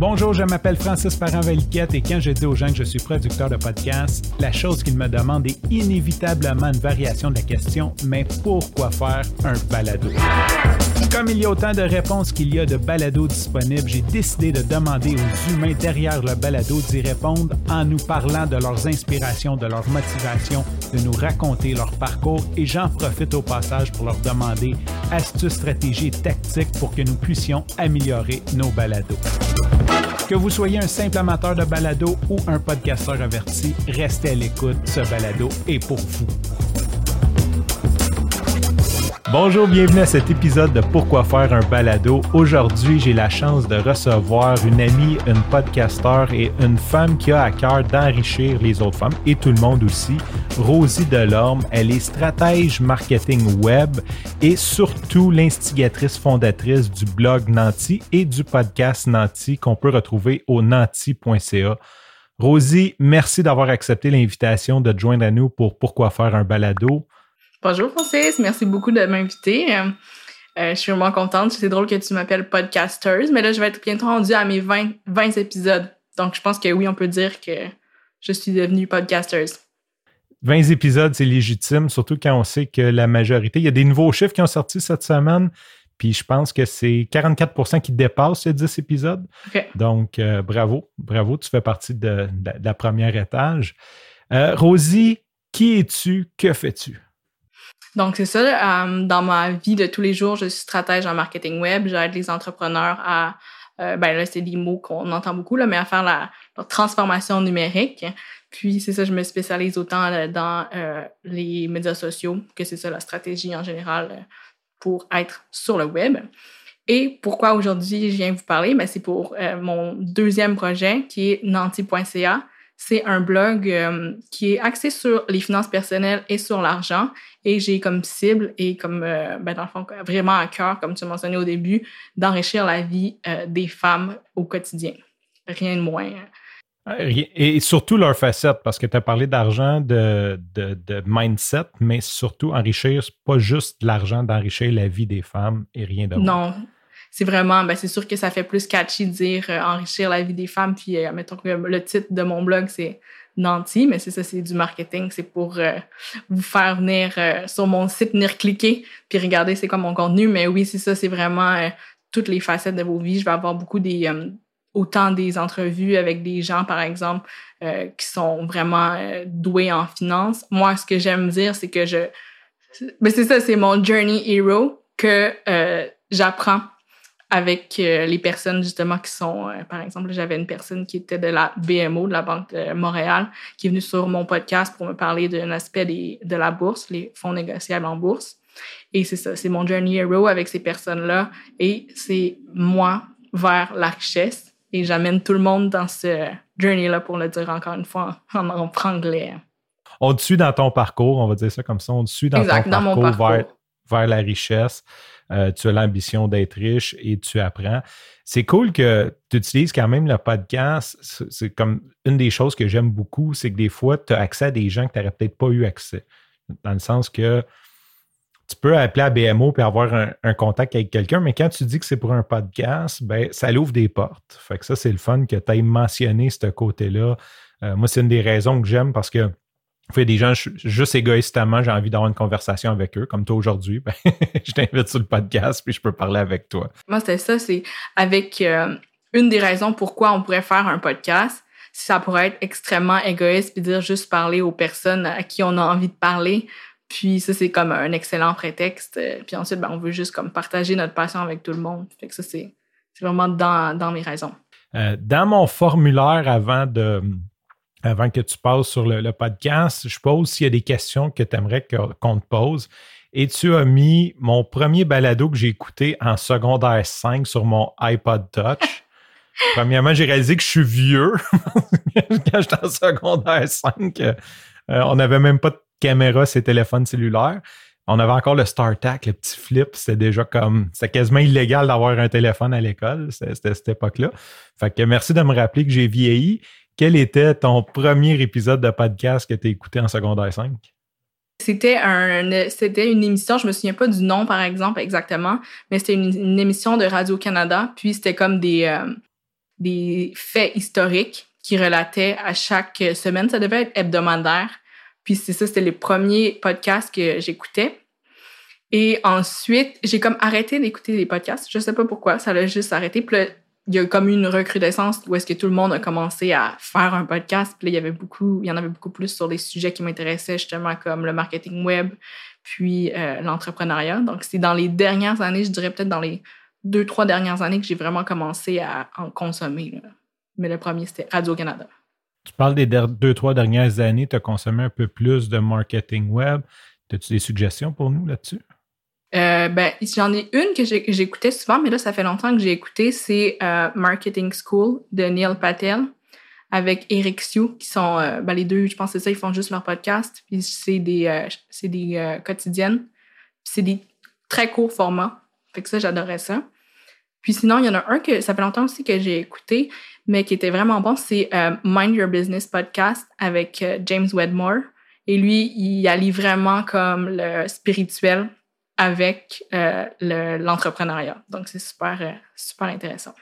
Bonjour, je m'appelle Francis Parent-Valiquette et quand je dis aux gens que je suis producteur de podcast, la chose qu'ils me demandent est inévitablement une variation de la question mais pourquoi faire un balado? Comme il y a autant de réponses qu'il y a de balados disponibles, j'ai décidé de demander aux humains derrière le balado d'y répondre en nous parlant de leurs inspirations, de leur motivation, de nous raconter leur parcours et j'en profite au passage pour leur demander astuces, stratégies et tactiques pour que nous puissions améliorer nos balados. Que vous soyez un simple amateur de balado ou un podcasteur averti, restez à l'écoute, ce balado est pour vous. Bonjour, bienvenue à cet épisode de Pourquoi faire un balado. Aujourd'hui, j'ai la chance de recevoir une amie, une podcasteur et une femme qui a à cœur d'enrichir les autres femmes et tout le monde aussi. Rosie Delorme, elle est stratège marketing web et surtout l'instigatrice fondatrice du blog Nanti et du podcast Nanti qu'on peut retrouver au nanti.ca. Rosie, merci d'avoir accepté l'invitation de te joindre à nous pour Pourquoi faire un balado. Bonjour Francis, merci beaucoup de m'inviter. Euh, euh, je suis vraiment contente. C'est drôle que tu m'appelles podcasters, mais là, je vais être bientôt rendue à mes 20, 20 épisodes. Donc, je pense que oui, on peut dire que je suis devenue podcasters. 20 épisodes, c'est légitime, surtout quand on sait que la majorité, il y a des nouveaux chiffres qui ont sorti cette semaine, puis je pense que c'est 44% qui dépassent ces 10 épisodes. Donc, euh, bravo, bravo, tu fais partie de, la première étage. Rosie, qui es-tu? Que fais-tu? Donc, c'est ça. Euh, dans ma vie de tous les jours, je suis stratège en marketing web. J'aide les entrepreneurs à, euh, ben là, c'est des mots qu'on entend beaucoup, là, mais à faire la, transformation numérique. Puis, c'est ça, je me spécialise autant euh, dans les médias sociaux que c'est ça la stratégie en général pour être sur le web. Et pourquoi aujourd'hui je viens vous parler? Ben, c'est pour mon deuxième projet qui est nanti.ca. C'est un blog qui est axé sur les finances personnelles et sur l'argent et j'ai comme cible et comme, euh, ben dans le fond, vraiment à cœur, comme tu mentionné au début, d'enrichir la vie euh, des femmes au quotidien. Rien de moins. Et surtout leur facette, parce que tu as parlé d'argent, de, de, de, mindset, mais surtout enrichir, pas juste l'argent, d'enrichir la vie des femmes et rien de Non, c'est vraiment, ben c'est sûr que ça fait plus catchy de dire euh, enrichir la vie des femmes. Puis, mettons que le titre de mon blog, c'est Nanti, mais c'est ça, c'est du marketing. C'est pour euh, vous faire venir euh, sur mon site, venir cliquer, puis regarder c'est quoi mon contenu. Mais oui, c'est ça, c'est vraiment euh, toutes les facettes de vos vies. Je vais avoir beaucoup des autant des entrevues avec des gens, par exemple, qui sont vraiment doués en finance. Moi, ce que j'aime dire, c'est que je... Mais ben, c'est ça, c'est mon journey hero que j'apprends avec euh, les personnes justement qui sont, euh, par exemple, j'avais une personne qui était de la BMO, de la Banque de Montréal, qui est venue sur mon podcast pour me parler d'un aspect des, de la bourse, les fonds négociables en bourse. Et c'est ça, c'est mon journey hero avec ces personnes-là et c'est moi vers la richesse et j'amène tout le monde dans ce journey-là pour le dire encore une fois en, en franglais. On te suit dans ton parcours, on va dire ça comme ça, on te suit dans ton parcours, Vers, vers la richesse. Euh, tu as l'ambition d'être riche et tu apprends. C'est cool que tu utilises quand même le podcast. C'est comme une des choses que j'aime beaucoup, c'est que des fois, tu as accès à des gens que tu n'aurais peut-être pas eu accès. Dans le sens que tu peux appeler à BMO et avoir un, contact avec quelqu'un, mais quand tu dis que c'est pour un podcast, ben, ça l'ouvre des portes. Fait que ça, c'est le fun que tu aies mentionné ce côté-là. Euh, moi, c'est une des raisons que j'aime parce que fait des gens, juste égoïstement, j'ai envie d'avoir une conversation avec eux, comme toi aujourd'hui. Ben, je t'invite sur le podcast, puis je peux parler avec toi. Moi, c'était ça, c'est avec euh, une des raisons pourquoi on pourrait faire un podcast. Ça pourrait être extrêmement égoïste, puis dire juste parler aux personnes à qui on a envie de parler. Puis ça, c'est comme un excellent prétexte. Puis ensuite, ben, on veut juste comme partager notre passion avec tout le monde. Fait que ça, c'est vraiment dans, dans mes raisons. Euh, dans mon formulaire avant de avant que tu passes sur le, podcast, je pose s'il y a des questions que tu aimerais qu'on te pose. Et tu as mis mon premier balado que j'ai écouté en secondaire 5 sur mon iPod Touch. Premièrement, j'ai réalisé que je suis vieux. Quand j'étais en secondaire 5, euh, on n'avait même pas de caméra sur téléphones cellulaires. On avait encore le StarTAC, le petit flip. C'était déjà comme. C'était quasiment illégal d'avoir un téléphone à l'école. C'était cette époque-là. Fait que merci de me rappeler que j'ai vieilli quel était ton premier épisode de podcast que tu as écouté en secondaire 5? C'était un, c'était une émission, je me souviens pas du nom par exemple exactement, mais c'était une, émission de Radio Canada. Puis c'était comme des, euh, des faits historiques qui relataient à chaque semaine. Ça devait être hebdomadaire. Puis c'est ça, c'était les premiers podcasts que j'écoutais. Et ensuite, j'ai comme arrêté d'écouter les podcasts. Je sais pas pourquoi, ça l'a juste arrêté. Puis il y a comme une recrudescence où est-ce que tout le monde a commencé à faire un podcast. Puis là, il y avait beaucoup, il y en avait beaucoup plus sur des sujets qui m'intéressaient justement comme le marketing web, puis euh, l'entrepreneuriat. Donc, c'est dans les dernières années, je dirais peut-être dans les deux, trois dernières années que j'ai vraiment commencé à en consommer. Mais le premier, c'était Radio-Canada. Tu parles des deux, trois dernières années, tu as consommé un peu plus de marketing web. As-tu des suggestions pour nous là-dessus? Euh, ben, j'en ai une que j'écoutais souvent, mais là, ça fait longtemps que j'ai écouté. C'est euh, Marketing School de Neil Patel avec Eric Sioux, qui sont euh, ben, les deux, je pense que c'est ça, ils font juste leur podcast. Puis c'est des, euh, c'est des quotidiennes. C'est des très courts formats. Fait que ça, j'adorais ça. Puis sinon, il y en a un que ça fait longtemps aussi que j'ai écouté, mais qui était vraiment bon. C'est Mind Your Business Podcast avec James Wedmore. Et lui, il allie vraiment comme le spirituel avec euh, l'entrepreneuriat. Donc, c'est super, euh, super intéressant.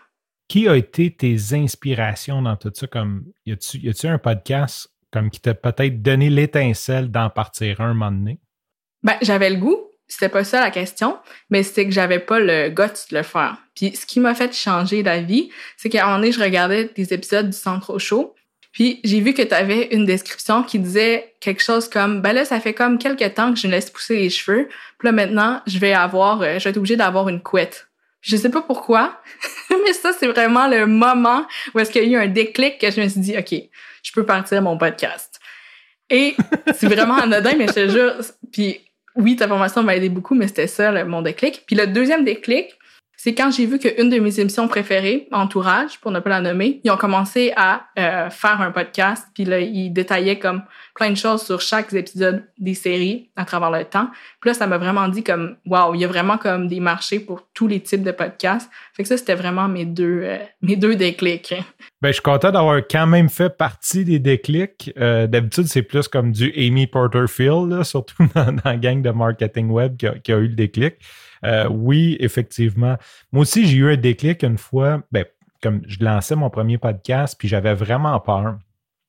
Qui a été tes inspirations dans tout ça? Comme, y a-tu un podcast comme qui t'a peut-être donné l'étincelle d'en partir un, moment donné? Ben, j'avais le goût. C'était pas ça la question, mais c'était que j'avais pas le goût de le faire. Puis ce qui m'a fait changer d'avis, c'est qu'à un moment donné, je regardais des épisodes du Centre Show, puis j'ai vu que tu avais une description qui disait quelque chose comme ben là ça fait comme quelques temps que je me laisse pousser les cheveux. Puis là maintenant, je vais avoir euh, je vais être obligée d'avoir une couette. Je sais pas pourquoi, mais ça c'est vraiment le moment où est-ce qu'il y a eu un déclic que je me suis dit OK, je peux partir mon podcast. Et c'est vraiment anodin mais je te jure puis oui, ta formation m'a aidé beaucoup mais c'était ça mon déclic. Puis le deuxième déclic, c'est quand j'ai vu qu'une de mes émissions préférées, Entourage, pour ne pas la nommer, ils ont commencé à euh, faire un podcast, puis là, ils détaillaient comme plein de choses sur chaque épisode des séries à travers le temps. Puis là, ça m'a vraiment dit comme, wow, il y a vraiment comme des marchés pour tous les types de podcasts. Fait que ça, c'était vraiment mes deux, euh, mes deux déclics. Ben, je suis content d'avoir quand même fait partie des déclics. Euh, d'habitude, c'est plus comme du Amy Porterfield, surtout dans, la gang de marketing web qui a eu le déclic. Euh, oui, effectivement. Moi aussi, j'ai eu un déclic une fois, ben, comme je lançais mon premier podcast, puis j'avais vraiment peur.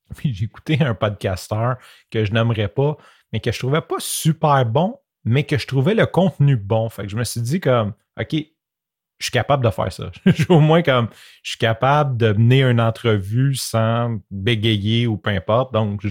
Puis j'écoutais un podcasteur que je n'aimerais pas, mais que je trouvais pas super bon, mais que je trouvais le contenu bon. Fait que je me suis dit comme, OK, je suis capable de faire ça. au moins comme, je suis capable de mener une entrevue sans bégayer ou peu importe. Donc,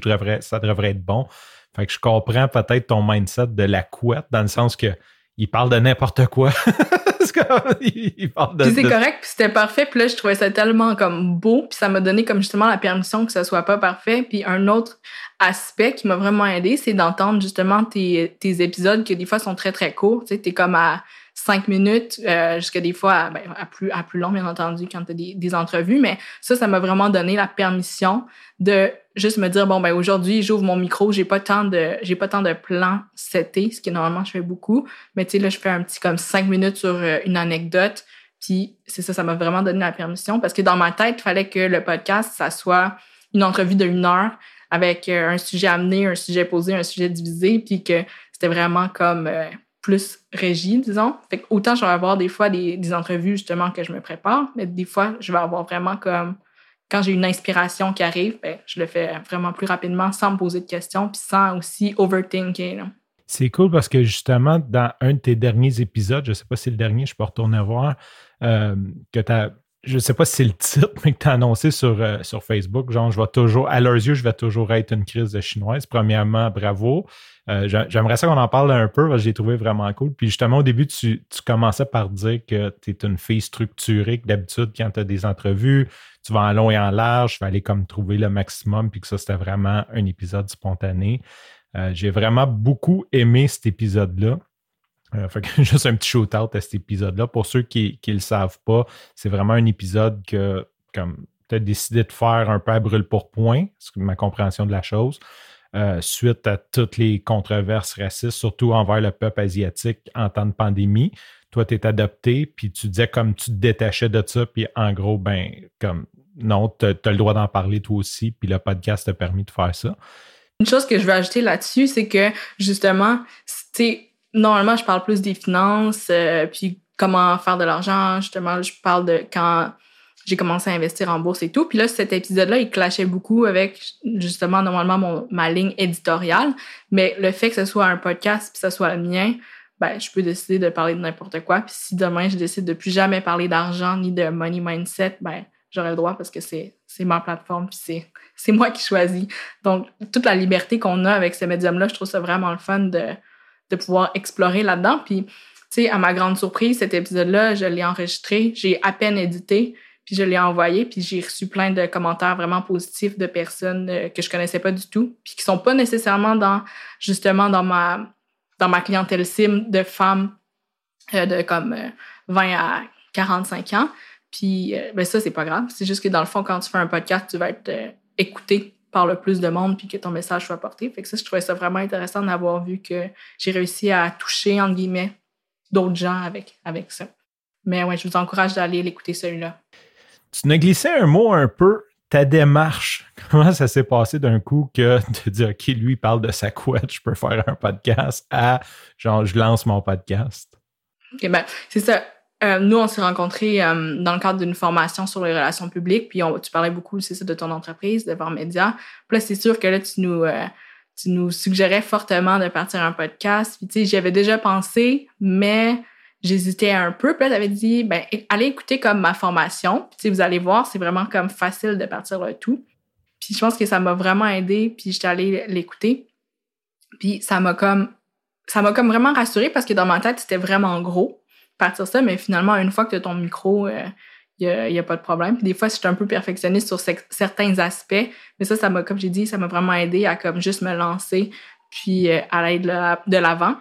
ça devrait être bon. Fait que je comprends peut-être ton mindset de la couette dans le sens que il parle de n'importe quoi. il parle de, c'est correct, puis c'était parfait. Puis là, je trouvais ça tellement comme beau, puis ça m'a donné comme justement la permission que ça soit pas parfait. Puis un autre aspect qui m'a vraiment aidé, c'est d'entendre justement tes, tes épisodes qui des fois sont très très courts. Tu sais, t'es comme à cinq minutes, euh, jusqu'à des fois ben, à, plus, à plus long, bien entendu, quand tu as des, des, entrevues. Mais ça, ça m'a vraiment donné la permission de juste me dire, bon, ben aujourd'hui, j'ouvre mon micro, j'ai pas tant de j'ai pas tant de plans ce qui normalement je fais beaucoup. Mais tu sais, là, je fais un petit comme cinq minutes sur euh, une anecdote. Puis c'est ça, ça m'a vraiment donné la permission parce que dans ma tête, il fallait que le podcast, ça soit une entrevue de une heure avec euh, un sujet amené, un sujet posé, un sujet divisé, puis que c'était vraiment comme plus régie, disons. Fait que autant je vais avoir des fois des, des, entrevues justement que je me prépare, mais des fois, je vais avoir vraiment comme quand j'ai une inspiration qui arrive, ben, je le fais vraiment plus rapidement sans me poser de questions puis sans aussi overthinker. C'est cool parce que justement, dans un de tes derniers épisodes, je ne sais pas si c'est le dernier, je peux retourner voir, euh, que tu as je sais pas si c'est le titre, mais que tu as annoncé sur, euh, sur Facebook, genre, je vais toujours, à leurs yeux, je vais toujours être une crise de chinoise. Premièrement, bravo. Euh, j'aimerais ça qu'on en parle un peu, parce que j'ai trouvé vraiment cool. Puis justement, au début, tu, tu commençais par dire que tu es une fille structurée, que d'habitude, quand tu as des entrevues, tu vas en long et en large, tu vas aller comme trouver le maximum, puis que ça, c'était vraiment un épisode spontané. Euh, j'ai vraiment beaucoup aimé cet épisode-là. Euh, fait que juste un petit shout-out à cet épisode-là. Pour ceux qui ne le savent pas, c'est vraiment un épisode que, comme tu as décidé de faire un peu à brûle pour point, c'est ma compréhension de la chose, euh, suite à toutes les controverses racistes, surtout envers le peuple asiatique en temps de pandémie. Toi, tu es adopté, puis tu disais comme tu te détachais de ça, puis en gros, ben, comme non, tu as, le droit d'en parler toi aussi, puis le podcast t'a permis de faire ça. Une chose que je veux ajouter là-dessus, c'est que justement, tu normalement, je parle plus des finances, euh, puis comment faire de l'argent. Justement, je parle de quand j'ai commencé à investir en bourse et tout. Puis là, cet épisode-là, il clashait beaucoup avec justement normalement mon, ma ligne éditoriale. Mais le fait que ce soit un podcast puis que ce soit le mien, ben, je peux décider de parler de n'importe quoi. Puis si demain, je décide de plus jamais parler d'argent ni de money mindset, ben, j'aurai le droit parce que c'est, ma plateforme puis c'est, c'est moi qui choisis. Donc, toute la liberté qu'on a avec ce médium-là, je trouve ça vraiment le fun de, de pouvoir explorer là-dedans. Puis, tu sais, à ma grande surprise, cet épisode-là, je l'ai enregistré, j'ai à peine édité. Puis je l'ai envoyé, puis j'ai reçu plein de commentaires vraiment positifs de personnes euh, que je connaissais pas du tout, puis qui sont pas nécessairement dans justement dans ma dans ma clientèle sim de femmes euh, de comme 20 euh, à 45 ans. Puis ben ça c'est pas grave, c'est juste que dans le fond quand tu fais un podcast, tu vas être écouté par le plus de monde puis que ton message soit porté. Fait que ça je trouvais ça vraiment intéressant d'avoir vu que j'ai réussi à toucher entre guillemets d'autres gens avec avec ça. Mais ouais, je vous encourage d'aller l'écouter celui-là. Tu n'as glissé un mot un peu ta démarche. Comment ça s'est passé d'un coup que de dire, OK, lui parle de sa couette, je peux faire un podcast, à genre, je lance mon podcast? OK, ben, c'est ça. Euh, nous, on s'est rencontrés euh, dans le cadre d'une formation sur les relations publiques, puis on, tu parlais beaucoup, c'est ça, de ton entreprise, de Voir Média. Puis là, c'est sûr que là, tu nous, euh, tu nous suggérais fortement de partir un podcast. Puis, tu sais, j'y avais déjà pensé, mais j'hésitais un peu. Puis là, t'avais dit, ben, allez écouter comme ma formation. Puis, vous allez voir, c'est vraiment comme facile de partir le tout. Puis, je pense que ça m'a vraiment aidé. Puis, j'étais allée l'écouter. Puis, ça m'a comme, ça m'a comme vraiment rassurée parce que dans ma tête, c'était vraiment gros partir ça. Mais finalement, une fois que tu as ton micro, il euh, n'y a, pas de problème. Puis des fois, j'étais un peu perfectionniste sur certains aspects. Mais ça, ça m'a, comme j'ai dit, ça m'a vraiment aidé à comme juste me lancer puis euh, à l'aide de l'avant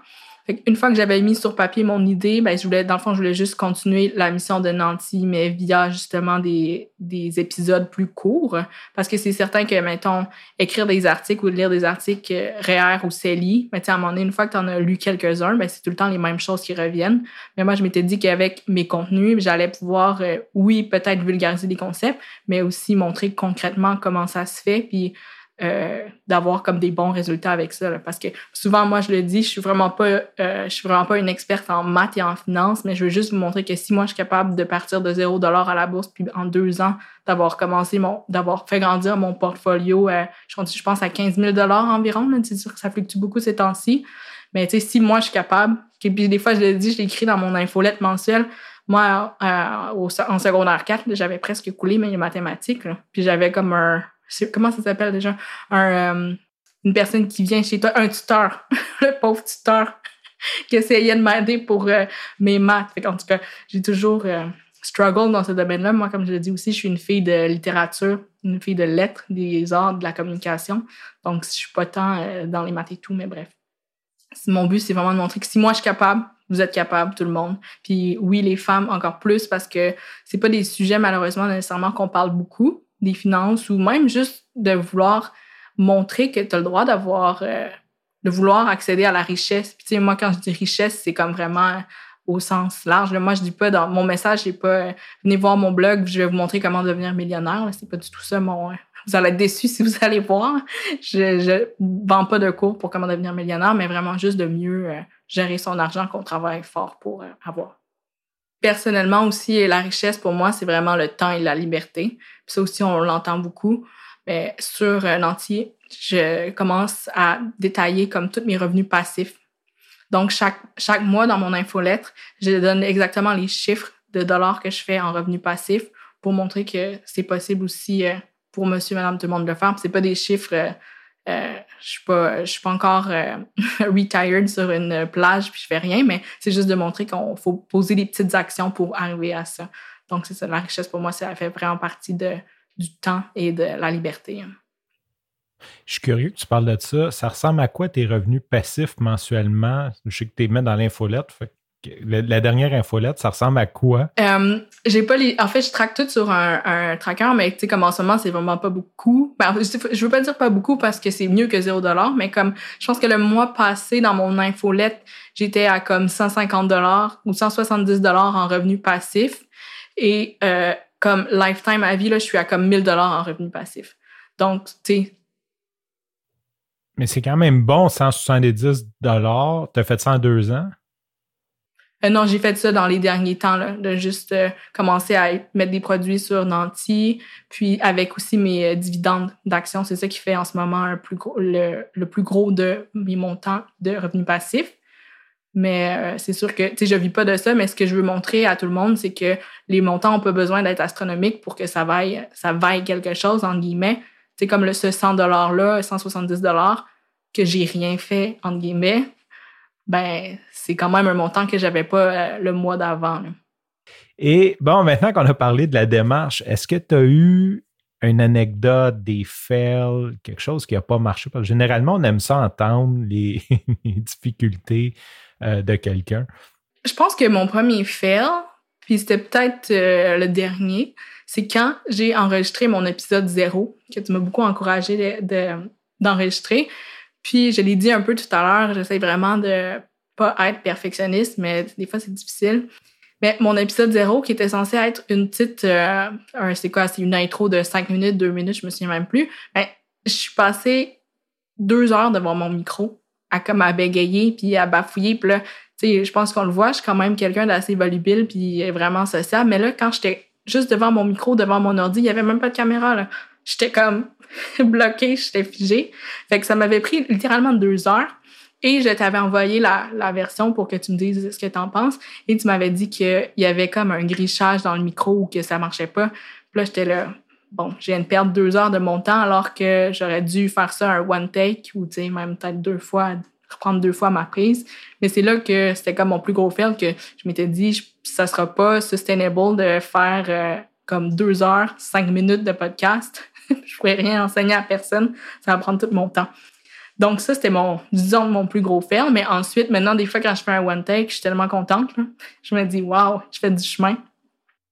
une fois que j'avais mis sur papier mon idée, ben, je voulais, dans le fond, je voulais juste continuer la mission de Nancy, mais via justement des, des épisodes plus courts. Parce que c'est certain que, mettons, écrire des articles ou lire des articles euh, REER ou CELI, ben, à un moment donné, une fois que tu en as lu quelques-uns, ben, c'est tout le temps les mêmes choses qui reviennent. Mais moi, je m'étais dit qu'avec mes contenus, j'allais pouvoir, euh, oui, peut-être vulgariser des concepts, mais aussi montrer concrètement comment ça se fait. Puis, euh, d'avoir comme des bons résultats avec ça. parce que souvent, moi, je le dis, je suis vraiment pas, euh, je suis vraiment pas une experte en maths et en finance, mais je veux juste vous montrer que si moi, je suis capable de partir de zéro dollar à la bourse, puis en deux ans, d'avoir commencé mon, d'avoir fait grandir mon portfolio, euh, je, pense à 15 000 dollars environ. C'est sûr que ça fluctue beaucoup ces temps-ci. Mais tu sais, si moi, je suis capable, et puis des fois, je le dis, je l'écris dans mon infolette mensuelle, moi, au, en secondaire 4, j'avais presque coulé mes mathématiques. puis j'avais comme un comment ça s'appelle déjà? Un, euh, une personne qui vient chez toi, un tuteur, le pauvre tuteur qui essayait de m'aider pour euh, mes maths. en tout cas, j'ai toujours euh, struggle dans ce domaine-là. Moi, comme je l'ai dit aussi, je suis une fille de littérature, une fille de lettres, des arts, de la communication. Donc, je suis pas tant dans les maths et tout, mais bref. Mon but, c'est vraiment de montrer que si moi, je suis capable, vous êtes capable, tout le monde. Puis oui, les femmes encore plus parce que c'est pas des sujets malheureusement nécessairement qu'on parle beaucoup des finances ou même juste de vouloir montrer que tu as le droit d'avoir, euh, de vouloir accéder à la richesse. Puis, tu sais, moi, quand je dis richesse, c'est comme vraiment au sens large. Moi, je dis pas dans mon message, c'est pas euh, venez voir mon blog, je vais vous montrer comment devenir millionnaire. C'est pas du tout ça mon. Euh, vous allez être déçus si vous allez voir. Je, je vends pas de cours pour comment devenir millionnaire, mais vraiment juste de mieux gérer son argent qu'on travaille fort pour avoir. Personnellement aussi, la richesse pour moi, c'est vraiment le temps et la liberté. Ça aussi, on l'entend beaucoup. Mais sur un entier, je commence à détailler comme tous mes revenus passifs. Donc, chaque, chaque mois dans mon infolettre, je donne exactement les chiffres de dollars que je fais en revenus passifs pour montrer que c'est possible aussi euh, pour monsieur, madame, tout le monde de le faire. C'est pas des chiffres euh, euh, je suis pas, je suis pas encore euh, retired sur une plage puis je fais rien, mais c'est juste de montrer qu'on faut poser des petites actions pour arriver à ça. Donc c'est ça, la richesse pour moi, ça fait vraiment partie de, du temps et de la liberté. Je suis curieux que tu parles de ça. Ça ressemble à quoi tes revenus passifs mensuellement? Je sais que tu es mis dans l'infolette. Fait la, dernière infolette, ça ressemble à quoi? Euh, j'ai pas les. En fait, je traque tout sur un, un tracker, mais tu sais, comme en ce moment, c'est vraiment pas beaucoup. Ben, je veux pas dire pas beaucoup parce que c'est mieux que 0 mais comme je pense que le mois passé, dans mon infolette, j'étais à comme 150 ou 170 en revenus passifs. Et euh, comme lifetime à vie, là, je suis à comme 1000 en revenus passifs. Donc, tu sais. Mais c'est quand même bon, 170 Tu as fait ça en deux ans? Euh, non, j'ai fait ça dans les derniers temps, là, de juste euh, commencer à mettre des produits sur Nanti, puis avec aussi mes euh, dividendes d'action. C'est ça qui fait en ce moment un plus le, le, plus gros de mes montants de revenus passifs. Mais c'est sûr que, tu sais, je vis pas de ça, mais ce que je veux montrer à tout le monde, c'est que les montants ont pas besoin d'être astronomiques pour que ça vaille, ça vaille quelque chose, en guillemets. C'est comme le, ce 100 $-là, 170 que j'ai rien fait, entre guillemets ben c'est quand même un montant que j'avais pas euh, le mois d'avant. Et bon, maintenant qu'on a parlé de la démarche, est-ce que tu as eu une anecdote, des fails, quelque chose qui n'a pas marché? Parce que généralement, on aime ça entendre les, difficultés euh, de quelqu'un. Je pense que mon premier fail, puis c'était peut-être euh, le dernier, c'est quand j'ai enregistré mon épisode zéro, que tu m'as beaucoup encouragé d'enregistrer. De, puis, je l'ai dit un peu tout à l'heure, j'essaie vraiment de pas être perfectionniste, mais des fois, c'est difficile. Mais mon épisode zéro, qui était censé être une petite, euh, c'est quoi, c'est une intro de cinq minutes, deux minutes, je me souviens même plus. Ben, je suis passée deux heures devant mon micro, à comme à bégayer puis à bafouiller. Puis là, tu sais, je pense qu'on le voit, je suis quand même quelqu'un d'assez volubile puis vraiment social. Mais là, quand j'étais juste devant mon micro, devant mon ordi, il y avait même pas de caméra, là. J'étais comme bloqué, j'étais figée. Fait que ça m'avait pris littéralement deux heures. Et je t'avais envoyé la, la, version pour que tu me dises ce que tu en penses. Et tu m'avais dit qu'il y avait comme un grichage dans le micro ou que ça marchait pas. Puis là, j'étais là, bon, je viens de perdre deux heures de mon temps alors que j'aurais dû faire ça un one take ou, même peut-être deux fois, reprendre deux fois ma prise. Mais c'est là que c'était comme mon plus gros fail que je m'étais dit, ça sera pas sustainable de faire euh, comme deux heures, cinq minutes de podcast. je pourrais rien enseigner à personne. Ça va prendre tout mon temps. Donc ça, c'était mon, disons, mon plus gros fail. Mais ensuite, maintenant, des fois, quand je fais un one take, je suis tellement contente. Je me dis, wow, je fais du chemin.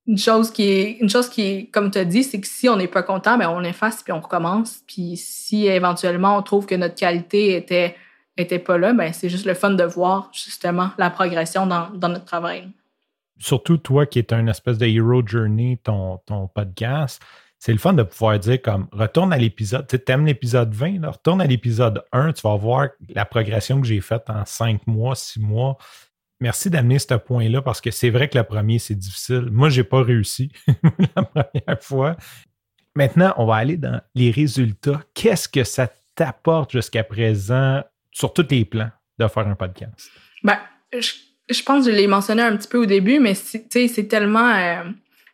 Une chose qui est, une chose qui comme tu as dit, c'est que si on n'est pas content, ben on efface puis on recommence. Puis si éventuellement on trouve que notre qualité était, était pas là, ben c'est juste le fun de voir justement la progression dans, dans notre travail. Surtout toi qui es un espèce de hero journey, ton, ton podcast c'est le fun de pouvoir dire comme retourne à l'épisode, tu aimes l'épisode 20, là, retourne à l'épisode 1, tu vas voir la progression que j'ai faite en 5 mois, 6 mois. Merci d'amener ce point-là parce que c'est vrai que le premier, c'est difficile. Moi, je n'ai pas réussi la première fois. Maintenant, on va aller dans les résultats. Qu'est-ce que ça t'apporte jusqu'à présent sur tous les plans de faire un podcast? Ben, je, pense que je l'ai mentionné un petit peu au début, mais c'est tellement. Euh,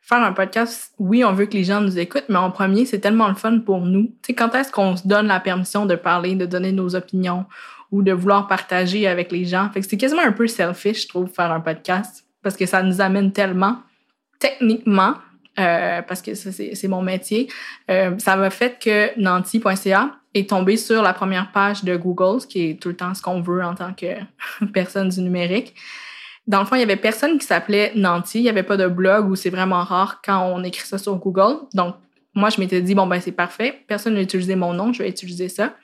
faire un podcast, oui, on veut que les gens nous écoutent, mais en premier, c'est tellement le fun pour nous. Sais, quand est-ce qu'on se donne la permission de parler, de donner nos opinions? Ou de vouloir partager avec les gens? C'est quasiment un peu selfish, je trouve, faire un podcast parce que ça nous amène tellement techniquement, euh, parce que ça, c'est mon métier. Euh, ça m'a fait que Nanti.ca est tombé sur la première page de Google, ce qui est tout le temps ce qu'on veut en tant que personne du numérique. Dans le fond, il y avait personne qui s'appelait Nanti. Il n'y avait pas de blog où c'est vraiment rare quand on écrit ça sur Google. Donc, moi, je m'étais dit, bon, ben, c'est parfait. Personne n'a utilisé mon nom. Je vais utiliser ça.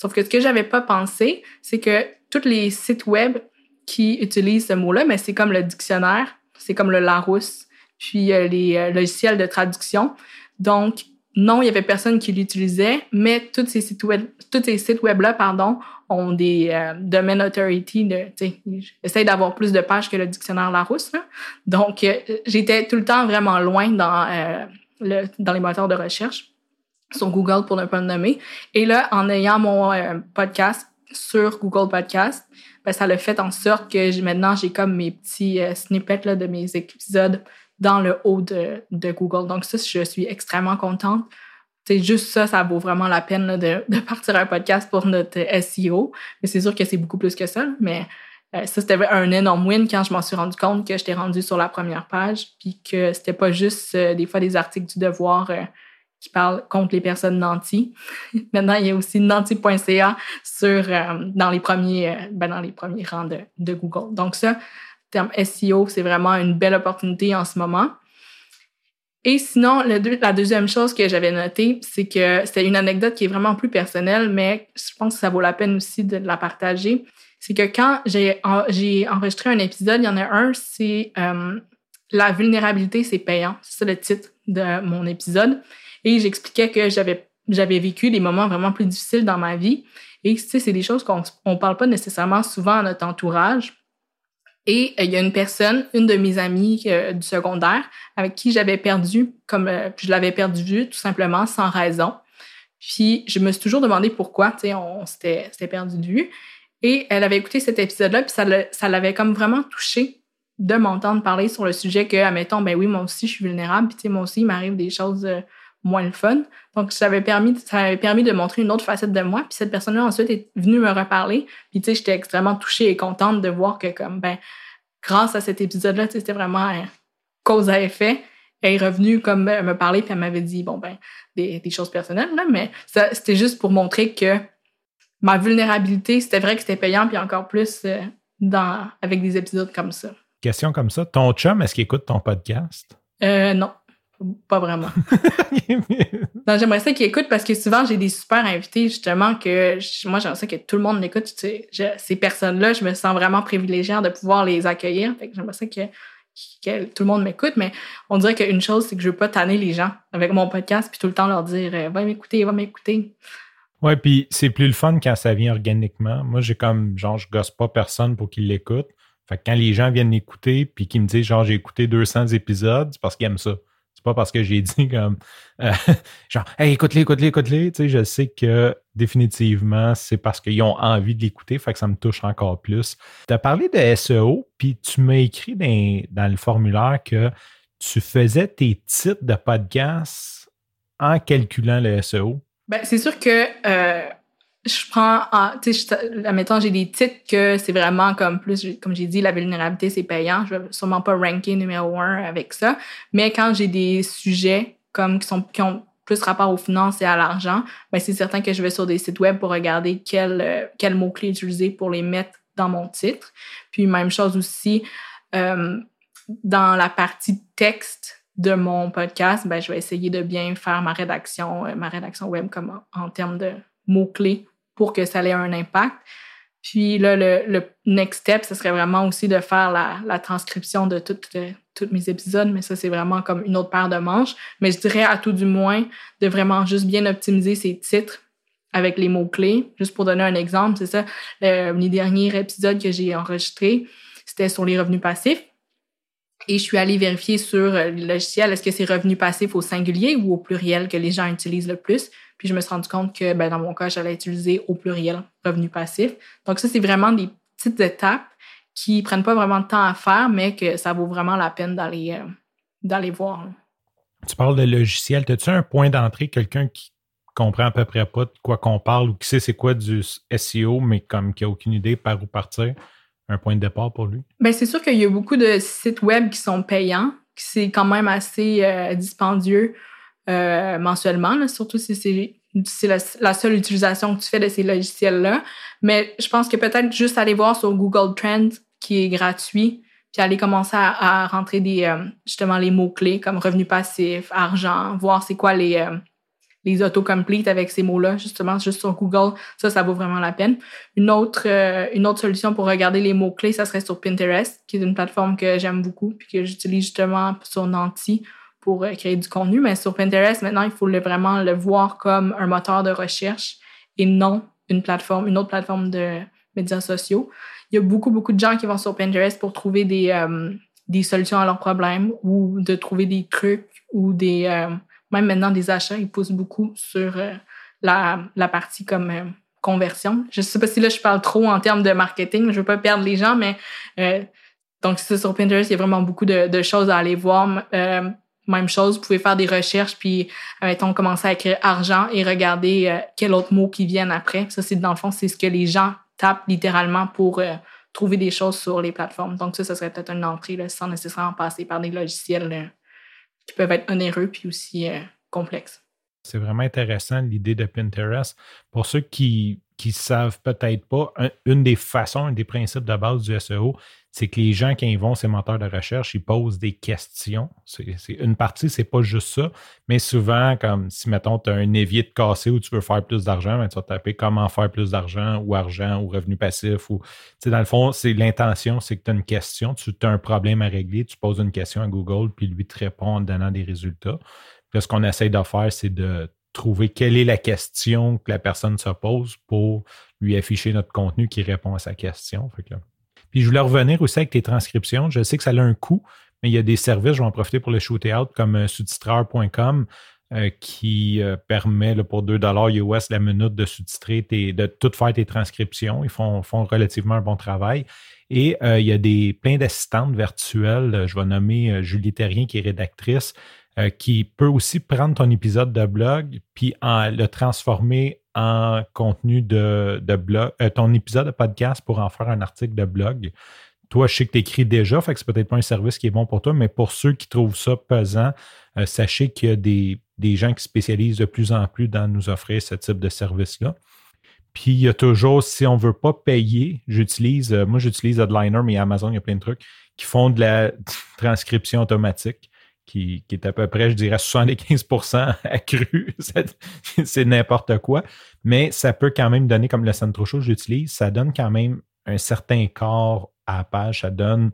Sauf que ce que j'avais pas pensé, c'est que tous les sites web qui utilisent ce mot-là, mais c'est comme le dictionnaire, c'est comme le Larousse, puis euh, les euh, logiciels de traduction. Donc, non, il y avait personne qui l'utilisait, mais tous ces sites web, tous ces sites web là, pardon, ont des euh, domain authority de, j'essaie d'avoir plus de pages que le dictionnaire Larousse. Là. Donc, euh, j'étais tout le temps vraiment loin dans dans les moteurs de recherche sur Google pour ne pas le nommer. Et là, en ayant mon euh, podcast sur Google Podcast, ben, ça l'a fait en sorte que maintenant j'ai comme mes petits snippets là, de mes épisodes dans le haut de, Google. Donc ça, je suis extrêmement contente. C'est juste ça, ça vaut vraiment la peine de, de, partir un podcast pour notre SEO. Mais c'est sûr que c'est beaucoup plus que ça. Mais euh, ça, c'était un énorme win quand je m'en suis rendu compte que j'étais rendu sur la première page, puis que c'était pas juste euh, des fois des articles du devoir euh, qui parlent contre les personnes nantis. Maintenant, il y a aussi nanti.ca sur dans les premiers ben, dans les premiers rangs de, Google. Donc ça, terme SEO, c'est vraiment une belle opportunité en ce moment. Et sinon, la deuxième chose que j'avais notée, c'est que c'était une anecdote qui est vraiment plus personnelle, mais je pense que ça vaut la peine aussi de la partager. C'est que quand j'ai enregistré un épisode, il y en a un, c'est euh, La vulnérabilité, c'est payant. C'est le titre de mon épisode. Et j'expliquais que j'avais j'avais vécu des moments vraiment plus difficiles dans ma vie. Et tu sais, c'est des choses qu'on on parle pas nécessairement souvent à notre entourage. Et il y a une personne, une de mes amies du secondaire, avec qui j'avais perdu, comme je l'avais perdu vue, tout simplement, sans raison. Puis je me suis toujours demandé pourquoi, tu sais, on s'était perdu de vue. Et elle avait écouté cet épisode-là, puis ça l'avait comme vraiment touché de m'entendre parler sur le sujet que, admettons, ben oui, moi aussi, je suis vulnérable, puis tu sais, moi aussi, il m'arrive des choses euh, moins le fun. Donc, ça avait permis, ça m'avait permis de montrer une autre facette de moi. Puis cette personne-là, ensuite, est venue me reparler. Puis, tu sais, j'étais extrêmement touchée et contente de voir que, comme, ben, grâce à cet épisode-là, tu sais, c'était vraiment cause à effet. Elle est revenue comme euh, me parler, puis elle m'avait dit, bon, ben, des, des choses personnelles, là, mais c'était juste pour montrer que ma vulnérabilité, c'était vrai que c'était payant, puis encore plus euh, dans, avec des épisodes comme ça. Question comme ça. Ton chum, est-ce qu'il écoute ton podcast? Euh, non, pas vraiment. non, j'aimerais ça qu'il écoute parce que souvent, j'ai des super invités, justement, que moi, j'aimerais ça que tout le monde l'écoute. Tu sais, ces personnes-là, je me sens vraiment privilégiée de pouvoir les accueillir. Fait que j'aimerais ça que, tout le monde m'écoute, mais on dirait qu'une chose, c'est que je veux pas tanner les gens avec mon podcast puis tout le temps leur dire euh, va m'écouter, va m'écouter. Ouais, puis c'est plus le fun quand ça vient organiquement. Moi, j'ai comme, genre, je gosse pas personne pour qu'il l'écoute. Fait que quand les gens viennent l'écouter puis qu'ils me disent, genre, j'ai écouté 200 épisodes, c'est parce qu'ils aiment ça. C'est pas parce que j'ai dit comme, euh, genre, hey, écoute-les, écoute-les, écoute-les. Tu sais, je sais que définitivement, c'est parce qu'ils ont envie de l'écouter, fait que ça me touche encore plus. Tu as parlé de SEO, puis tu m'as écrit dans, dans le formulaire que tu faisais tes titres de podcast en calculant le SEO. Ben, c'est sûr que euh, je prends, tu sais, admettons, j'ai des titres que c'est vraiment comme plus, comme j'ai dit, la vulnérabilité, c'est payant. Je vais sûrement pas ranker numéro un avec ça. Mais quand j'ai des sujets comme qui sont, qui ont plus rapport aux finances et à l'argent, ben, c'est certain que je vais sur des sites web pour regarder quels euh, quel mots-clés utiliser pour les mettre dans mon titre. Puis, même chose aussi, euh, dans la partie texte, de mon podcast, ben, je vais essayer de bien faire ma rédaction, euh, ma rédaction web comme en, termes de mots-clés pour que ça ait un impact. Puis là, le, next step, ce serait vraiment aussi de faire la, transcription de tous mes épisodes, mais ça, c'est vraiment comme une autre paire de manches. Mais je dirais à tout du moins de vraiment juste bien optimiser ces titres avec les mots-clés. Juste pour donner un exemple, c'est ça, le, les derniers épisodes que j'ai enregistrés, c'était sur les revenus passifs. Et je suis allée vérifier sur le logiciel, est-ce que c'est revenu passif au singulier ou au pluriel que les gens utilisent le plus? Puis je me suis rendu compte que ben, dans mon cas, j'allais utiliser au pluriel revenu passif. Donc ça, c'est vraiment des petites étapes qui prennent pas vraiment de temps à faire, mais que ça vaut vraiment la peine d'aller euh, voir. Tu parles de logiciel. As-tu un point d'entrée, quelqu'un qui comprend à peu près pas de quoi qu'on parle ou qui sait c'est quoi du SEO, mais comme qui a aucune idée par où partir? un point de départ pour lui? Bien, c'est sûr qu'il y a beaucoup de sites web qui sont payants, qui c'est quand même assez euh, dispendieux euh, mensuellement, surtout si c'est la, seule utilisation que tu fais de ces logiciels-là. Mais je pense que peut-être juste aller voir sur Google Trends, qui est gratuit, puis aller commencer à, rentrer des euh, justement les mots-clés comme revenu passif, argent, voir c'est quoi les, autocomplete avec ces mots-là, justement, juste sur Google. Ça, ça vaut vraiment la peine. Une autre, euh, une autre solution pour regarder les mots-clés, ça serait sur Pinterest, qui est une plateforme que j'aime beaucoup, puis que j'utilise justement sur Nanti pour euh, créer du contenu. Mais sur Pinterest, maintenant, il faut le, vraiment le voir comme un moteur de recherche et non une plateforme, une autre plateforme de médias sociaux. Il y a beaucoup, beaucoup de gens qui vont sur Pinterest pour trouver des, euh, des solutions à leurs problèmes ou de trouver des trucs ou des, même maintenant des achats, ils poussent beaucoup sur euh, la, la, partie comme euh, conversion. Je sais pas si là je parle trop en termes de marketing, je veux pas perdre les gens, mais euh, donc sur Pinterest, il y a vraiment beaucoup de, de choses à aller voir. Même chose, vous pouvez faire des recherches, puis mettons commencer à écrire argent et regarder quel autre mot qui viennent après. Ça, c'est dans le fond, c'est ce que les gens tapent littéralement pour trouver des choses sur les plateformes. Donc ça, ça serait peut-être une entrée sans nécessairement passer par des logiciels qui peuvent être onéreux puis aussi euh, complexes. C'est vraiment intéressant l'idée de Pinterest. Pour ceux qui ne savent peut-être pas, une des façons, un des principes de base du SEO, c'est que les gens, qui vont ces moteurs de recherche, ils posent des questions. C'est, une partie, c'est pas juste ça, mais souvent, comme si, mettons, tu as un évier de cassé où tu veux faire plus d'argent, ben, tu vas taper comment faire plus d'argent ou argent ou revenu passif. Ou, dans le fond, c'est l'intention, c'est que tu as une question, tu as un problème à régler, tu poses une question à Google, puis lui te répond en donnant des résultats. Puis ce qu'on essaie de faire, c'est de trouver quelle est la question que la personne se pose pour lui afficher notre contenu qui répond à sa question. Puis je voulais revenir aussi avec tes transcriptions. Je sais que ça a un coût, mais il y a des services, je vais en profiter pour le shooter out, comme euh, sous-titreur.com, euh, qui euh, permet pour 2 US la minute de sous-titrer, de tout faire tes transcriptions. Ils font, font relativement un bon travail. Et il y a des plein d'assistantes virtuelles. Je vais nommer Julie Terrien, qui est rédactrice, qui peut aussi prendre ton épisode de blog puis le transformer en contenu de, blog, ton épisode de podcast pour en faire un article de blog toi, je sais que tu écris déjà, fait que c'est peut-être pas un service qui est bon pour toi, mais pour ceux qui trouvent ça pesant, euh, sachez qu'il y a des, gens qui spécialisent de plus en plus dans nous offrir ce type de service-là. Puis il y a toujours, si on ne veut pas payer, j'utilise, euh, moi j'utilise Adliner, mais Amazon, il y a plein de trucs qui font de la transcription automatique. Qui, est à peu près, je dirais, 75% accru. c'est n'importe quoi. Mais ça peut quand même donner, comme le Centro Show que j'utilise, ça donne quand même un certain corps à la page, ça donne,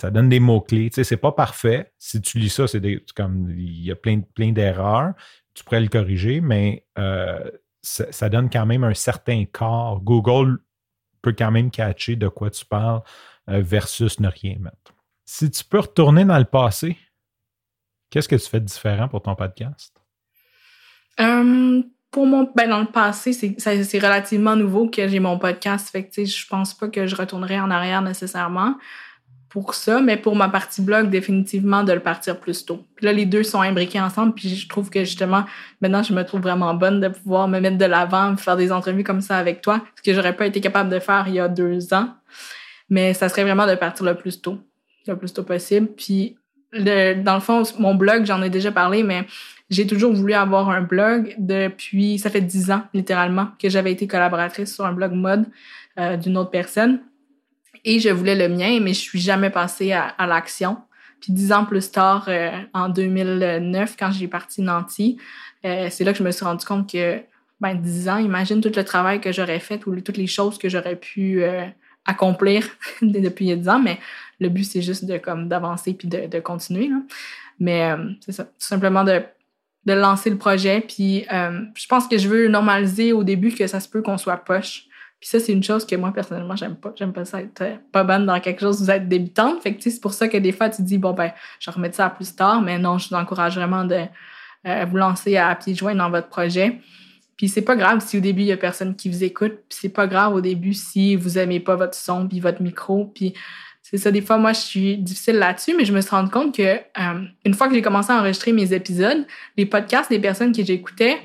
ça donne des mots-clés. Tu sais, c'est pas parfait. Si tu lis ça, c'est comme il y a plein, plein d'erreurs. Tu pourrais le corriger, mais euh, ça, donne quand même un certain corps. Google peut quand même catcher de quoi tu parles euh, versus ne rien mettre. Si tu peux retourner dans le passé, qu'est-ce que tu fais de différent pour ton podcast? Euh, pour mon ben dans le passé c'est relativement nouveau que j'ai mon podcast. Fait que je pense pas que je retournerai en arrière nécessairement pour ça mais pour ma partie blog définitivement de le partir plus tôt. Puis là les deux sont imbriqués ensemble puis je trouve que justement maintenant je me trouve vraiment bonne de pouvoir me mettre de l'avant faire des entrevues comme ça avec toi ce que j'aurais pas été capable de faire il y a deux ans. Mais ça serait vraiment de partir le plus tôt le plus tôt possible. Puis dans le fond mon blog j'en ai déjà parlé mais j'ai toujours voulu avoir un blog depuis, ça fait dix ans littéralement que j'avais été collaboratrice sur un blog mode euh, d'une autre personne. Et je voulais le mien, mais je suis jamais passée à, l'action. Puis dix ans plus tard, euh, en 2009, quand j'ai parti Nancy, euh, c'est là que je me suis rendu compte que, ben, dix ans, imagine tout le travail que j'aurais fait, ou toutes les choses que j'aurais pu accomplir depuis dix ans, mais le but, c'est juste de, comme, d'avancer puis de, continuer. Mais c'est ça, tout simplement de de lancer le projet. Puis euh, je pense que je veux normaliser au début que ça se peut qu'on soit poche. Puis ça, c'est une chose que moi, personnellement, j'aime pas. J'aime pas ça être euh, pas bonne dans quelque chose, vous êtes débutante. Fait que c'est pour ça que des fois, tu dis, bon, ben, je remettre ça à plus tard. Mais non, je vous encourage vraiment de euh, vous lancer à pieds joints dans votre projet. Puis c'est pas grave si au début, il y a personne qui vous écoute. Puis c'est pas grave au début si vous aimez pas votre son puis votre micro. Puis c'est ça, des fois, moi, je suis difficile là-dessus, mais je me suis rendu compte que euh, une fois que j'ai commencé à enregistrer mes épisodes, les podcasts des personnes que j'écoutais,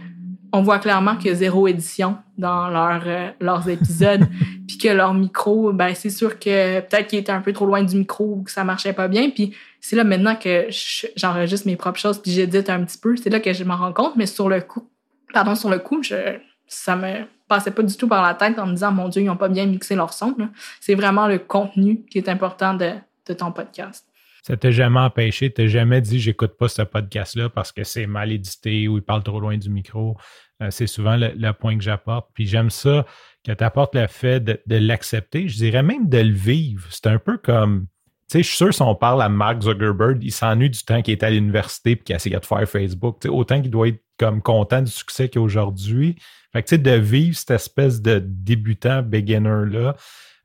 on voit clairement qu'il y a zéro édition dans leur, euh, leurs épisodes, puis que leur micro, ben c'est sûr que peut-être qu'ils étaient un peu trop loin du micro ou que ça marchait pas bien. Puis c'est là maintenant que j'enregistre mes propres choses, puis j'édite un petit peu, c'est là que je m'en rends compte. Mais sur le coup, pardon, sur le coup, je, ça me passait pas du tout par la tête en me disant, mon Dieu, ils n'ont pas bien mixé leur son. C'est vraiment le contenu qui est important de, ton podcast. Ça t'a jamais empêché, t'as jamais dit j'écoute pas ce podcast-là parce que c'est mal édité ou il parle trop loin du micro. Euh, c'est souvent le, point que j'apporte. Puis j'aime ça que tu apportes le fait de, l'accepter. Je dirais même de le vivre. C'est un peu comme tu sais, je suis sûr si on parle à Mark Zuckerberg, il s'ennuie du temps qu'il est à l'université et qu'il a essayé de faire Facebook. autant qu'il doit être comme content du succès qu'il a aujourd'hui. Fait que, tu sais, de vivre cette espèce de débutant, beginner-là,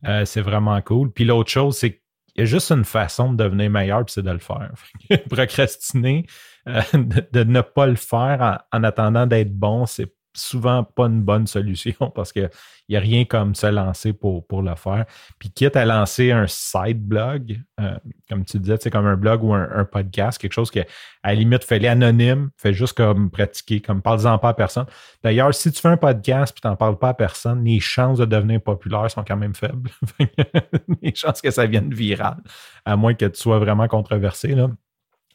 euh, c'est vraiment cool. Puis l'autre chose, c'est qu'il y a juste une façon de devenir meilleur, puis c'est de le faire. Procrastiner, euh, de, ne pas le faire en attendant d'être bon, c'est souvent pas une bonne solution parce qu'il n'y a rien comme se lancer pour, pour le faire. Puis quitte à lancer un side blog, euh, comme tu disais, c'est comme un blog ou un, podcast, quelque chose qui, à la limite, fait anonyme, fait juste comme pratiquer, comme parle-en pas à personne. D'ailleurs, si tu fais un podcast et tu n'en parles pas à personne, les chances de devenir populaire sont quand même faibles. les chances que ça vienne viral, à moins que tu sois vraiment controversé.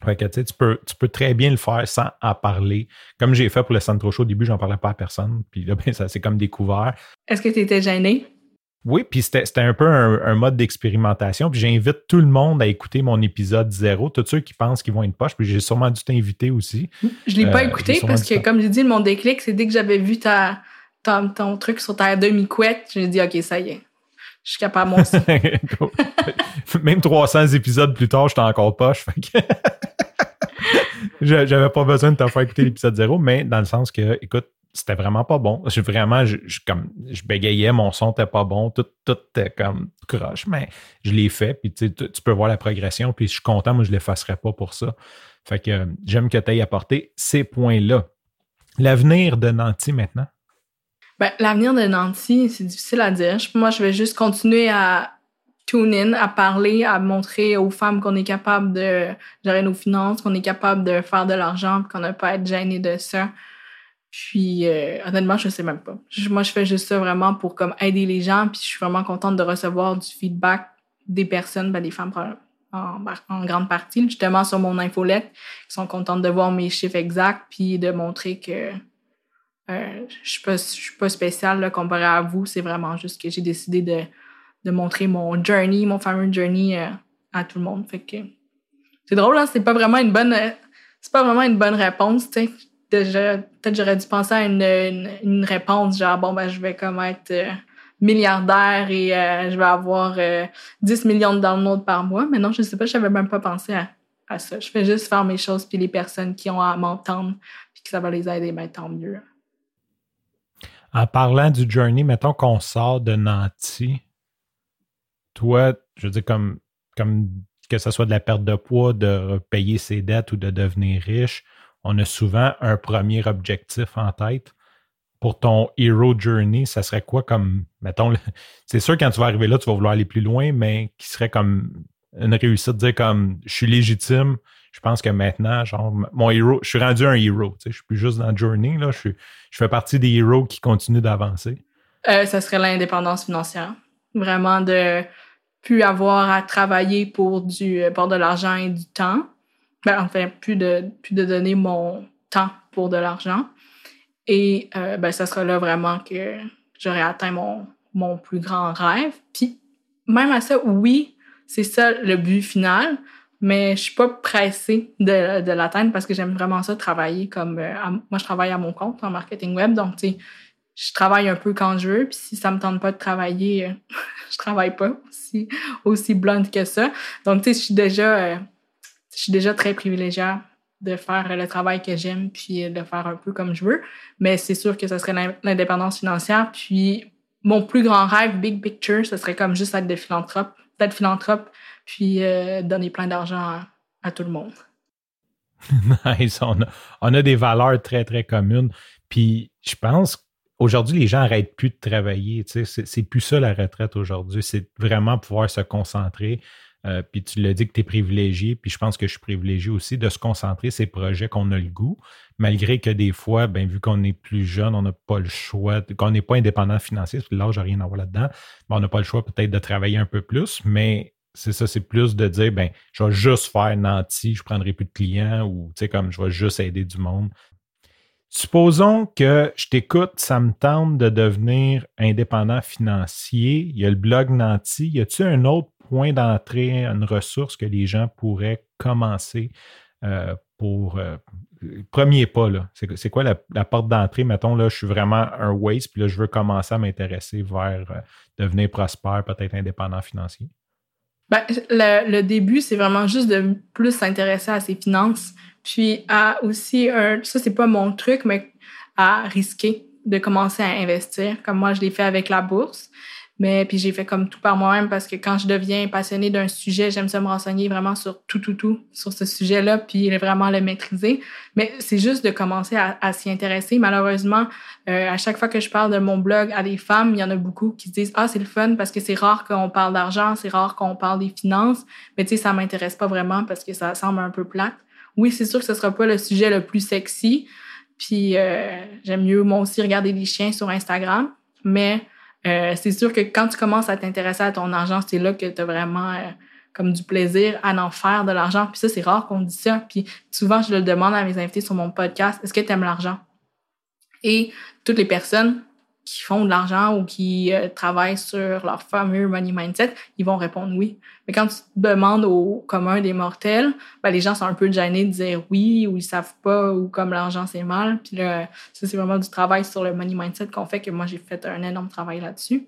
Fait que, tu, peux, tu peux très bien le faire sans en parler. Comme j'ai fait pour le Centro Show, au début, j'en parlais pas à personne. Puis là, ben, ça s'est comme découvert. Est-ce que tu étais gêné? Oui, puis c'était un peu un, mode d'expérimentation. Puis j'invite tout le monde à écouter mon épisode zéro, tous ceux qui pensent qu'ils vont être poche. Puis j'ai sûrement dû t'inviter aussi. Je ne l'ai pas euh, écouté parce que, comme j'ai dit, mon déclic, c'est dès que j'avais vu ta, ton truc sur ta demi-couette, j'ai dit, OK, ça y est. Je suis capable, aussi. Même 300 épisodes plus tard, j'étais encore poche. J'avais pas besoin de te faire écouter l'épisode zéro, mais dans le sens que, écoute, c'était vraiment pas bon. Je, vraiment, je, comme, je bégayais, mon son n'était pas bon, tout, tout était comme croche, mais je l'ai fait, puis tu, tu peux voir la progression, puis je suis content, moi, je l'effacerai pas pour ça. Fait que j'aime que tu aies apporté ces points-là. L'avenir de Nancy maintenant? Ben, l'avenir de Nancy, c'est difficile à dire. Moi, je vais juste continuer à tune in, à parler, à montrer aux femmes qu'on est capable de gérer nos finances, qu'on est capable de faire de l'argent, qu'on n'a pas à être gêné de ça. Puis euh, honnêtement, je sais même pas. moi, je fais juste ça vraiment pour comme aider les gens. Puis je suis vraiment contente de recevoir du feedback des personnes, ben, des femmes en, en, grande partie, justement sur mon infolette, qui sont contentes de voir mes chiffres exacts, puis de montrer que euh, je suis pas, je suis pas spéciale là, comparé à vous. C'est vraiment juste que j'ai décidé de, de montrer mon journey, mon fameux journey euh, à tout le monde. Fait que c'est drôle, hein? C'est pas vraiment une bonne, c'est pas vraiment une bonne réponse, tu peut-être j'aurais dû penser à une, réponse genre bon ben je vais comme être euh, milliardaire et euh, je vais avoir 10 euh, millions de downloads par mois mais non je sais pas je n'avais même pas pensé à, ça je fais juste faire mes choses puis les personnes qui ont à m'entendre puis que ça va les aider ben tant mieux en parlant du journey mettons qu'on sort de Nancy toi je veux dire comme comme que ce soit de la perte de poids de payer ses dettes ou de devenir riche on a souvent un premier objectif en tête. Pour ton Hero Journey, ça serait quoi comme, mettons, c'est sûr quand tu vas arriver là, tu vas vouloir aller plus loin, mais qui serait comme une réussite, dire comme, je suis légitime, je pense que maintenant, genre, mon héros, je suis rendu un héros, tu sais, je suis plus juste dans le journey, là, je, suis, je fais partie des héros qui continuent d'avancer. Euh, ça serait l'indépendance financière. Vraiment de plus avoir à travailler pour du, pour de l'argent et du temps ben, enfin, plus de, plus de donner mon temps pour de l'argent. Et euh, ben, ça sera là vraiment que j'aurai atteint mon, mon plus grand rêve. Puis même à ça, oui, c'est ça le but final, mais je suis pas pressée de, de l'atteindre parce que j'aime vraiment ça travailler comme euh, moi je travaille à mon compte en marketing web donc tu sais je travaille un peu quand je veux puis si ça me tente pas de travailler euh, je travaille pas aussi aussi blunt que ça donc tu sais je suis déjà euh, déjà très privilégiée de faire le travail que j'aime puis de faire un peu comme je veux. Mais c'est sûr que ce serait l'indépendance financière. Puis mon plus grand rêve, big picture, ce serait comme juste être de philanthrope, d'être philanthrope, puis euh, donner plein d'argent à, tout le monde. nice. On a, on a, des valeurs très, très communes. Puis je pense aujourd'hui, les gens n'arrêtent plus de travailler. Tu sais, c'est plus ça la retraite aujourd'hui. C'est vraiment pouvoir se concentrer euh, puis tu l'as dit que tu es privilégié, puis je pense que je suis privilégié aussi de se concentrer sur ces projets qu'on a le goût, malgré que des fois, ben, vu qu'on est plus jeune, on n'a pas le choix, qu'on n'est pas indépendant financier, que là, j'ai rien à voir là-dedans, ben, on n'a pas le choix peut-être de travailler un peu plus, mais c'est ça, c'est plus de dire, ben, je vais juste faire nanti, je ne prendrai plus de clients ou, tu sais, comme je vais juste aider du monde. Supposons que je t'écoute, ça me tente de devenir indépendant financier. Il y a le blog Nanti. Y a-t-il un autre point d'entrée, une ressource que les gens pourraient commencer euh, pour euh, premier pas? C'est, quoi la, porte d'entrée? Mettons, là, je suis vraiment un waste, puis là, je veux commencer à m'intéresser vers euh, devenir prospère, peut-être indépendant financier. Ben, le, début, c'est vraiment juste de plus s'intéresser à ses finances, puis à aussi, un, ça, c'est pas mon truc, mais à risquer de commencer à investir, comme moi, je l'ai fait avec la bourse. Mais puis j'ai fait comme tout par moi-même parce que quand je deviens passionnée d'un sujet, j'aime ça me renseigner vraiment sur tout, tout, tout sur ce sujet-là, puis vraiment le maîtriser. Mais c'est juste de commencer à, s'y intéresser. Malheureusement, euh, à chaque fois que je parle de mon blog à des femmes, il y en a beaucoup qui se disent ah c'est le fun parce que c'est rare qu'on parle d'argent, c'est rare qu'on parle des finances. Mais tu sais ça m'intéresse pas vraiment parce que ça semble un peu plate. Oui, c'est sûr que ce sera pas le sujet le plus sexy. Puis euh, j'aime mieux moi aussi regarder des chiens sur Instagram, mais euh, c'est sûr que quand tu commences à t'intéresser à ton argent, c'est là que tu as vraiment euh, comme du plaisir à en faire de l'argent. Puis ça, c'est rare qu'on dise ça. Puis souvent, je le demande à mes invités sur mon podcast, est-ce que tu aimes l'argent? Et toutes les personnes qui font de l'argent ou qui euh, travaillent sur leur fameux money mindset, ils vont répondre oui. Mais quand tu demandes au commun des mortels, ben, les gens sont un peu gênés de dire oui ou ils savent pas ou comme l'argent c'est mal. Puis là, ça c'est vraiment du travail sur le money mindset qu'on fait que moi j'ai fait un énorme travail là-dessus.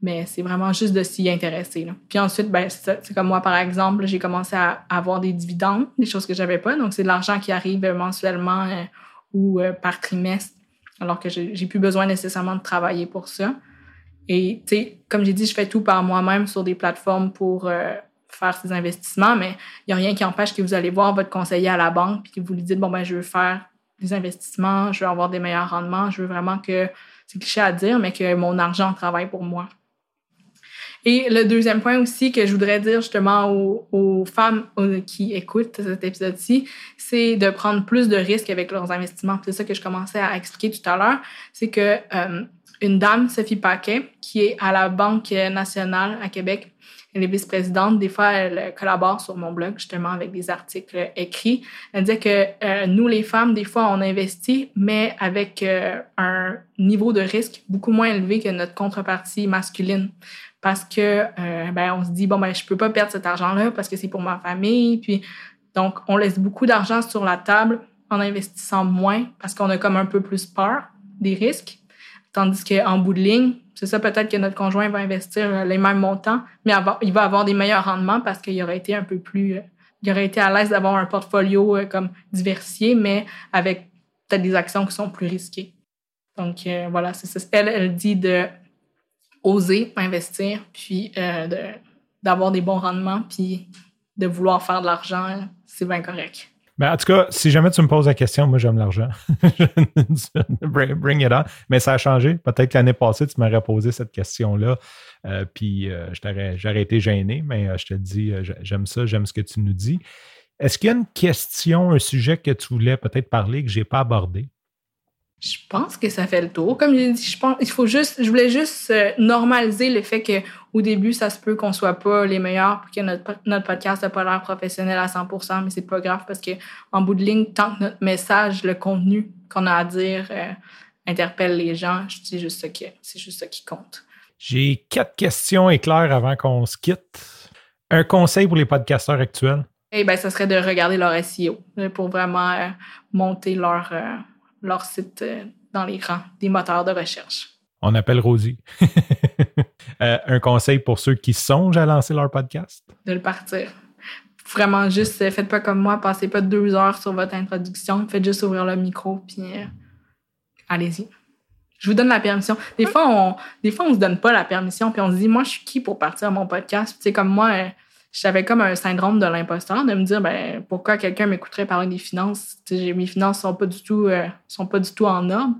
Mais c'est vraiment juste de s'y intéresser. Puis ensuite, ben, c'est comme moi, par exemple, j'ai commencé à avoir des dividendes, des choses que j'avais pas. Donc, c'est de l'argent qui arrive mensuellement euh, ou euh, par trimestre alors que j'ai plus besoin nécessairement de travailler pour ça. Et, tu sais, comme j'ai dit, je fais tout par moi-même sur des plateformes pour euh, faire ces investissements, mais il n'y a rien qui empêche que vous allez voir votre conseiller à la banque puis que vous lui dites, bon, ben, je veux faire des investissements, je veux avoir des meilleurs rendements, je veux vraiment que, c'est cliché à dire, mais que mon argent travaille pour moi. Et le deuxième point aussi que je voudrais dire justement aux, femmes qui écoutent cet épisode-ci, c'est de prendre plus de risques avec leurs investissements. C'est ça que je commençais à expliquer tout à l'heure. C'est que euh, une dame, Sophie Paquet, qui est à la Banque nationale à Québec, elle est vice-présidente. Des fois, elle collabore sur mon blog, justement, avec des articles écrits. Elle disait que euh, nous, les femmes, des fois, on investit, mais avec euh, un niveau de risque beaucoup moins élevé que notre contrepartie masculine. Parce que, euh, ben, on se dit, bon, ben, je peux pas perdre cet argent-là parce que c'est pour ma famille. Puis, donc, on laisse beaucoup d'argent sur la table en investissant moins parce qu'on a comme un peu plus peur des risques. Tandis qu'en bout de ligne, c'est ça peut-être que notre conjoint va investir les mêmes montants, mais il va avoir des meilleurs rendements parce qu'il aurait été un peu plus, euh, il aurait été à l'aise d'avoir un portfolio euh, comme diversifié, mais avec peut-être des actions qui sont plus risquées. Donc euh, voilà, c'est ça. Elle, elle dit de oser investir, puis d'avoir des bons rendements, puis de vouloir faire de l'argent, c'est bien correct. Mais en tout cas, si jamais tu me poses la question, moi j'aime l'argent. bring, it on. Mais ça a changé. Peut-être que l'année passée, tu m'aurais posé cette question-là. Euh, puis euh, j'aurais été gêné, mais euh, je te dis, j'aime ça, j'aime ce que tu nous dis. Est-ce qu'il y a une question, un sujet que tu voulais peut-être parler que je n'ai pas abordé? Je pense que ça fait le tour. Comme je dit, je pense, il faut juste, je voulais juste normaliser le fait qu'au début, ça se peut qu'on soit pas les meilleurs pour que notre, notre podcast n'a pas l'air professionnel à 100%, mais c'est pas grave parce que en bout de ligne, tant que notre message, le contenu qu'on a à dire euh, interpelle les gens, c'est juste ça qui, c'est juste ça qui compte. J'ai quatre questions éclairs avant qu'on se quitte. Un conseil pour les podcasteurs actuels? Eh ben, ça serait de regarder leur SEO pour vraiment euh, monter leur leur site euh, dans les rangs des moteurs de recherche. On appelle Rosie. Euh, un conseil pour ceux qui songent à lancer leur podcast? De le partir. Vraiment, juste, euh, faites pas comme moi, passez pas deux heures sur votre introduction, faites juste ouvrir le micro, puis allez-y. Je vous donne la permission. Des fois, on, des fois, on se donne pas la permission, puis on se dit, moi, je suis qui pour partir à mon podcast? C'est comme moi, j'avais comme un syndrome de l'imposteur de me dire ben pourquoi quelqu'un m'écouterait parler des finances? Mes finances sont pas du tout euh, sont pas du tout en ordre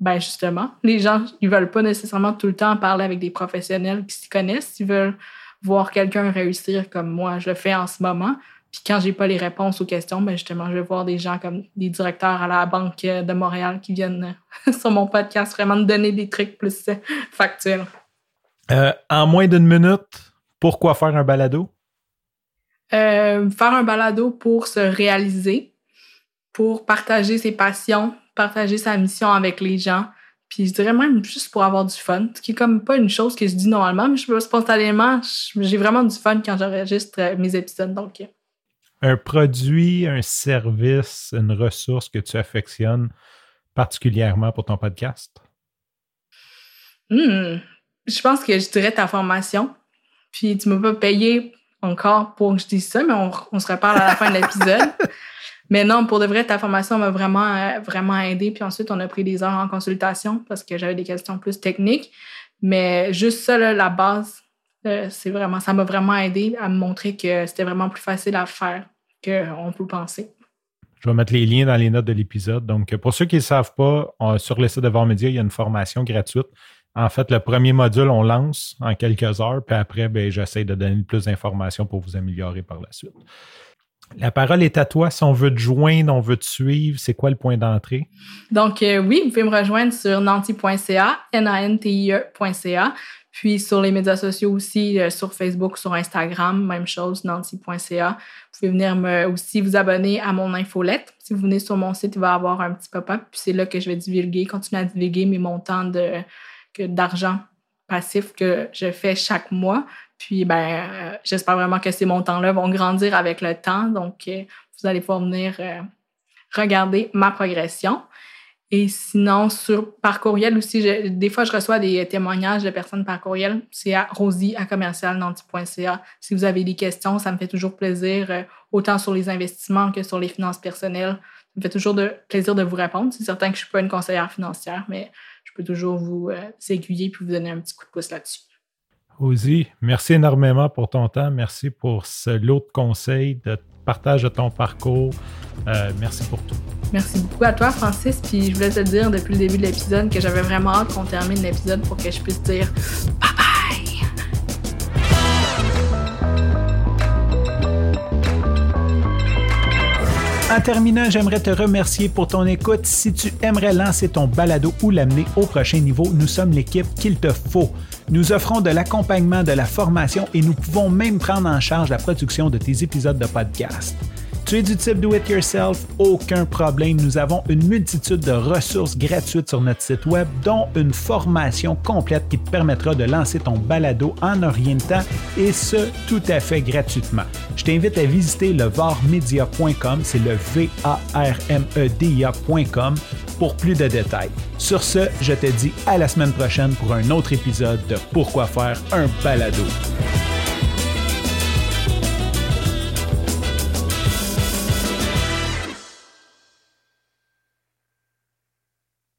ben justement les gens ils veulent pas nécessairement tout le temps parler avec des professionnels qui s'y connaissent. Ils veulent voir quelqu'un réussir comme moi je le fais en ce moment. Puis quand j'ai pas les réponses aux questions ben justement je vais voir des gens comme des directeurs à la banque de Montréal qui viennent sur mon podcast vraiment me donner des trucs plus euh, factuels. Euh, en moins d'une minute pourquoi faire un balado? Euh, faire un balado pour se réaliser, pour partager ses passions, partager sa mission avec les gens. Puis je dirais même juste pour avoir du fun, ce qui est comme pas une chose que je dis normalement, mais je spontanément, j'ai vraiment du fun quand j'enregistre euh, mes épisodes. Donc, euh. un produit, un service, une ressource que tu affectionnes particulièrement pour ton podcast? Hmm. Je pense que je dirais ta formation. Puis tu m'as pas payé encore pour que je dise ça, mais on, se reparle à la fin de l'épisode. Mais non, pour de vrai, ta formation m'a vraiment, vraiment aidé. Puis ensuite, on a pris des heures en consultation parce que j'avais des questions plus techniques. Mais juste ça, la base, euh, c'est vraiment, ça m'a vraiment aidé à me montrer que c'était vraiment plus facile à faire qu'on peut penser. Je vais mettre les liens dans les notes de l'épisode. Donc, pour ceux qui ne savent pas, sur le site de Vormedia, il y a une formation gratuite en fait, le premier module, on lance en quelques heures, puis après, ben, j'essaie de donner plus d'informations pour vous améliorer par la suite. La parole est à toi. Si on veut te joindre, on veut te suivre, c'est quoi le point d'entrée? Donc, euh, oui, vous pouvez me rejoindre sur nanti.ca, N-A-N-T-I-E.ca. Puis sur les médias sociaux aussi, euh, sur Facebook, sur Instagram, même chose, nanti.ca. Vous pouvez venir me, aussi vous abonner à mon infolette. Si vous venez sur mon site, il va y avoir un petit pop-up. Puis c'est là que je vais divulguer, continuer à divulguer mes montants d'argent passif que je fais chaque mois. Puis, ben, euh, j'espère vraiment que ces montants-là vont grandir avec le temps. Donc, euh, vous allez pouvoir venir euh, regarder ma progression. Et sinon, sur, par courriel aussi, des fois, je reçois des témoignages de personnes par courriel. C'est à rosie à commercialnanti.ca. Si vous avez des questions, ça me fait toujours plaisir, autant sur les investissements que sur les finances personnelles, me fait toujours de plaisir de vous répondre. C'est certain que je ne suis pas une conseillère financière, mais je peux toujours vous euh, aiguiller et vous donner un petit coup de pouce là-dessus. Ozzy, merci énormément pour ton temps. Merci pour ce lot de conseils, de partage de ton parcours. Euh, merci pour tout. Merci beaucoup à toi, Francis. Puis je voulais te dire depuis le début de l'épisode que j'avais vraiment hâte qu'on termine l'épisode pour que je puisse dire bye bye. En terminant, j'aimerais te remercier pour ton écoute. Si tu aimerais lancer ton balado ou l'amener au prochain niveau, nous sommes l'équipe qu'il te faut. Nous offrons de l'accompagnement, de la formation et nous pouvons même prendre en charge la production de tes épisodes de podcast. Tu es du type do it yourself, aucun problème. Nous avons une multitude de ressources gratuites sur notre site web, dont une formation complète qui te permettra de lancer ton balado en temps et ce, tout à fait gratuitement. Je t'invite à visiter le varmedia.com, c'est le V-A-R-M-E-D-I-A.com pour plus de détails. Sur ce, je te dis à la semaine prochaine pour un autre épisode de Pourquoi faire un balado.